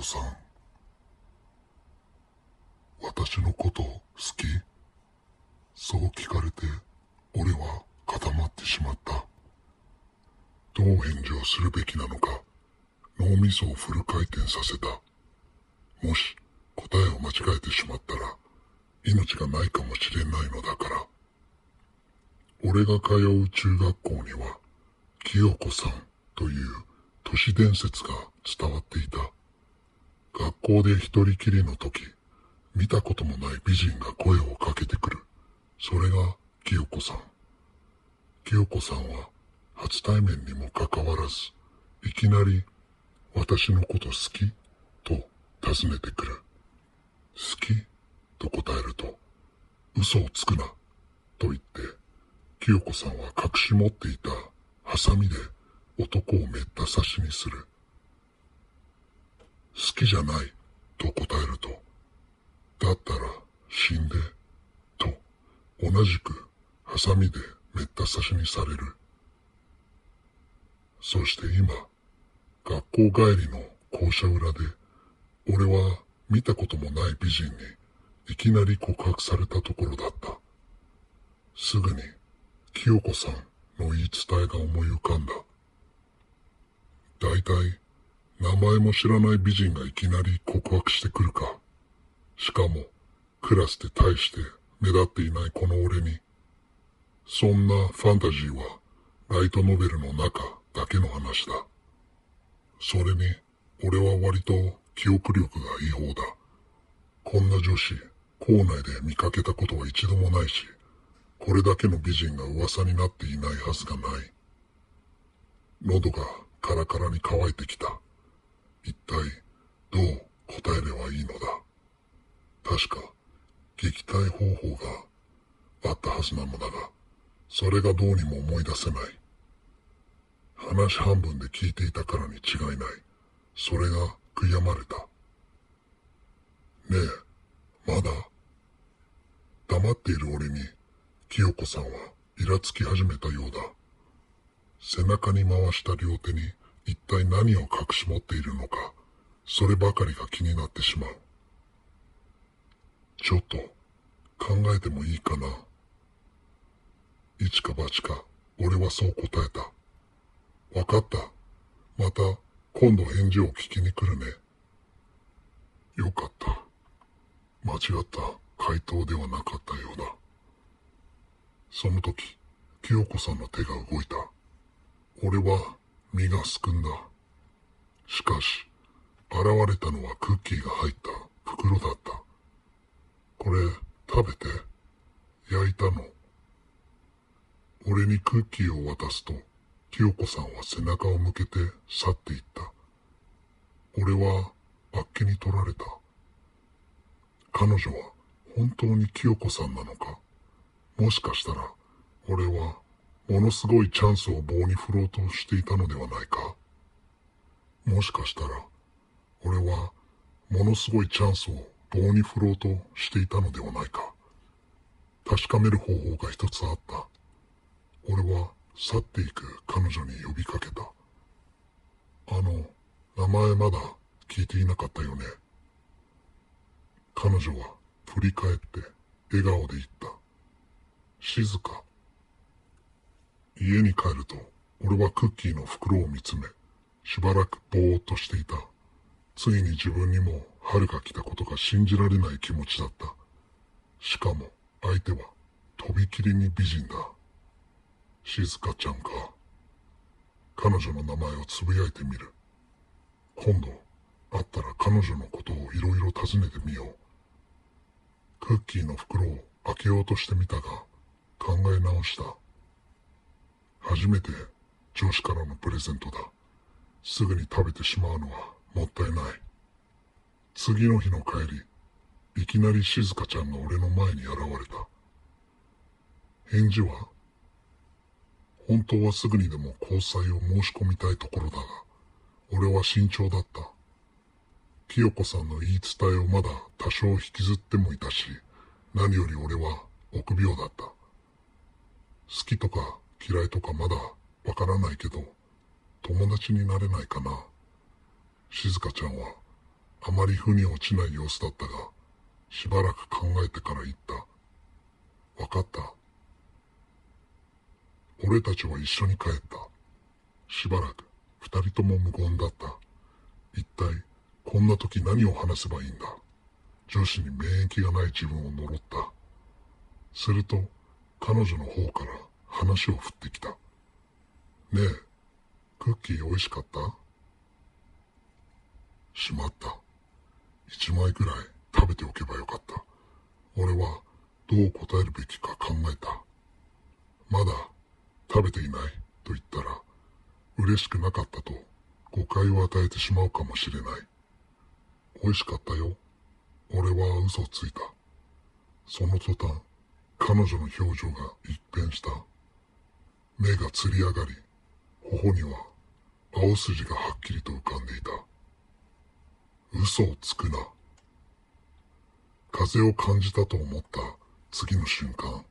子さん。私のこと好き？そう聞かれて、俺は固まってしまった。どう返事をするべきなのか、脳みそをフル回転させた。もし答えを間違えてしまったら、命がないかもしれないのだから。俺が通う中学校には、清子さんという都市伝説が伝わっていた。学校で一人きりの時、見たこともない美人が声をかけてくる。それが清子さん。清子さんは初対面にもかかわらず、いきなり私のこと好き？と尋ねてくる。好き？と答えると、嘘をつくなと言って、清子さんは隠し持っていたハサミで男をめった刺しにする。好きじゃない。と答えると、だったら死んで。と同じく。ハサミでめった刺しにされる。そして今、学校帰りの校舎裏で、俺は見たこともない美人に。いきなり告白されたところだった。すぐに。清子さんの言い伝えが思い浮かんだ。だいたい名前も知らない美人がいきなり告白してくるか。しかもクラスで大して目立っていないこの俺に。そんなファンタジーはライトノベルの中だけの話だ。それに俺は割と記憶力がいい方だ。こんな女子、校内で見かけたことは一度もないし、これだけの美人が噂になっていないはずがない。喉がカラカラに乾いてきた。一体どう答えればいいのだ？確か撃退方法があったはずなのだが、それがどうにも思い出せない。話半分で聞いていたからに違いない。それが悔やまれた。ねえ、まだ？黙っている俺に、清子さんはイラつき始めたようだ。背中に回した両手に一体何を隠し持っているのか、そればかりが気になってしまう。ちょっと考えてもいいかな。一か八か、俺はそう答えた。わかった。また今度返事を聞きに来るね。よかった。間違った回答ではなかったようだ。その時、清子さんの手が動いた。俺は身がすくんだ。しかし、現れたのはクッキーが入った袋だった。これ、食べて。焼いたの。俺にクッキーを渡すと、清子さんは背中を向けて去っていった。俺は、あっけに取られた。彼女は本当に清子さんなのかもしかしたら、俺は、ものすごいチャンスを棒に振ろうとしていたのではないかもしかしたら、俺は、ものすごいチャンスを棒に振ろうとしていたのではないか確かめる方法が一つあった。俺は去っていく彼女に呼びかけた。あの、名前まだ聞いていなかったよね。彼女は振り返って笑顔で言った。静か。家に帰ると俺はクッキーの袋を見つめ、しばらくぼーっとしていた。ついに自分にも春が来たことが信じられない気持ちだった。しかも相手はとびきりに美人だ。静香ちゃんか。彼女の名前をつぶやいてみる。今度会ったら彼女のことをいろいろ尋ねてみよう。クッキーの袋を開けようとしてみたが、考え直した。初めて上司からのプレゼントだ。すぐに食べてしまうのはもったいない。次の日の帰り、いきなり静香ちゃんが俺の前に現れた。返事は本当はすぐにでも交際を申し込みたいところだが、俺は慎重だった。清子さんの言い伝えをまだ多少引きずってもいたし、何より俺は臆病だった。好きとか嫌いとかまだわからないけど、友達になれないかな。静香ちゃんはあまり腑に落ちない様子だったが、しばらく考えてから言った。わかった。俺たちは一緒に帰った。しばらく二人とも無言だった。一体、こんな時何を話せばいいんだ。女子に免疫がない自分を呪った。すると、彼女の方から話を振ってきた。ねえ、クッキー美味しかった？しまった。一枚ぐらい食べておけばよかった。俺はどう答えるべきか考えた。まだ食べていない？と言ったら嬉しくなかったと誤解を与えてしまうかもしれない。美味しかったよ。俺は嘘をついた。その途端、彼女の表情が一変した。目がつり上がり、頬には青筋がはっきりと浮かんでいた。嘘をつくな。風を感じたと思った次の瞬間、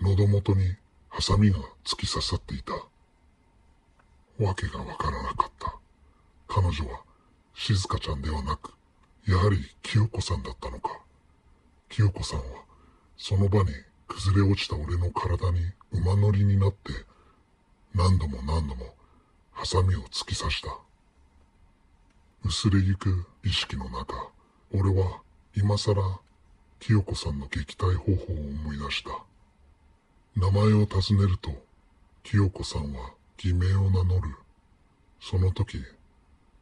喉元にハサミが突き刺さっていた。わけがわからなかった。彼女は静香ちゃんではなく、やはり清子さんだったのか。清子さんはその場に崩れ落ちた俺の体に馬乗りになって何度も何度もハサミを突き刺した。薄れゆく意識の中、俺は今更清子さんの撃退方法を思い出した。名前を尋ねると、清子さんは偽名を名乗る。その時、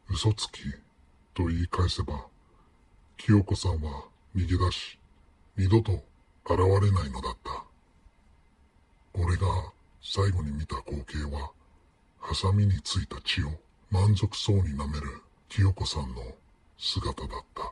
嘘つきと言い返せば、清子さんは逃げ出し、二度と現れないのだった。俺が最後に見た光景は、ハサミについた血を満足そうに舐める清子さんの姿だった。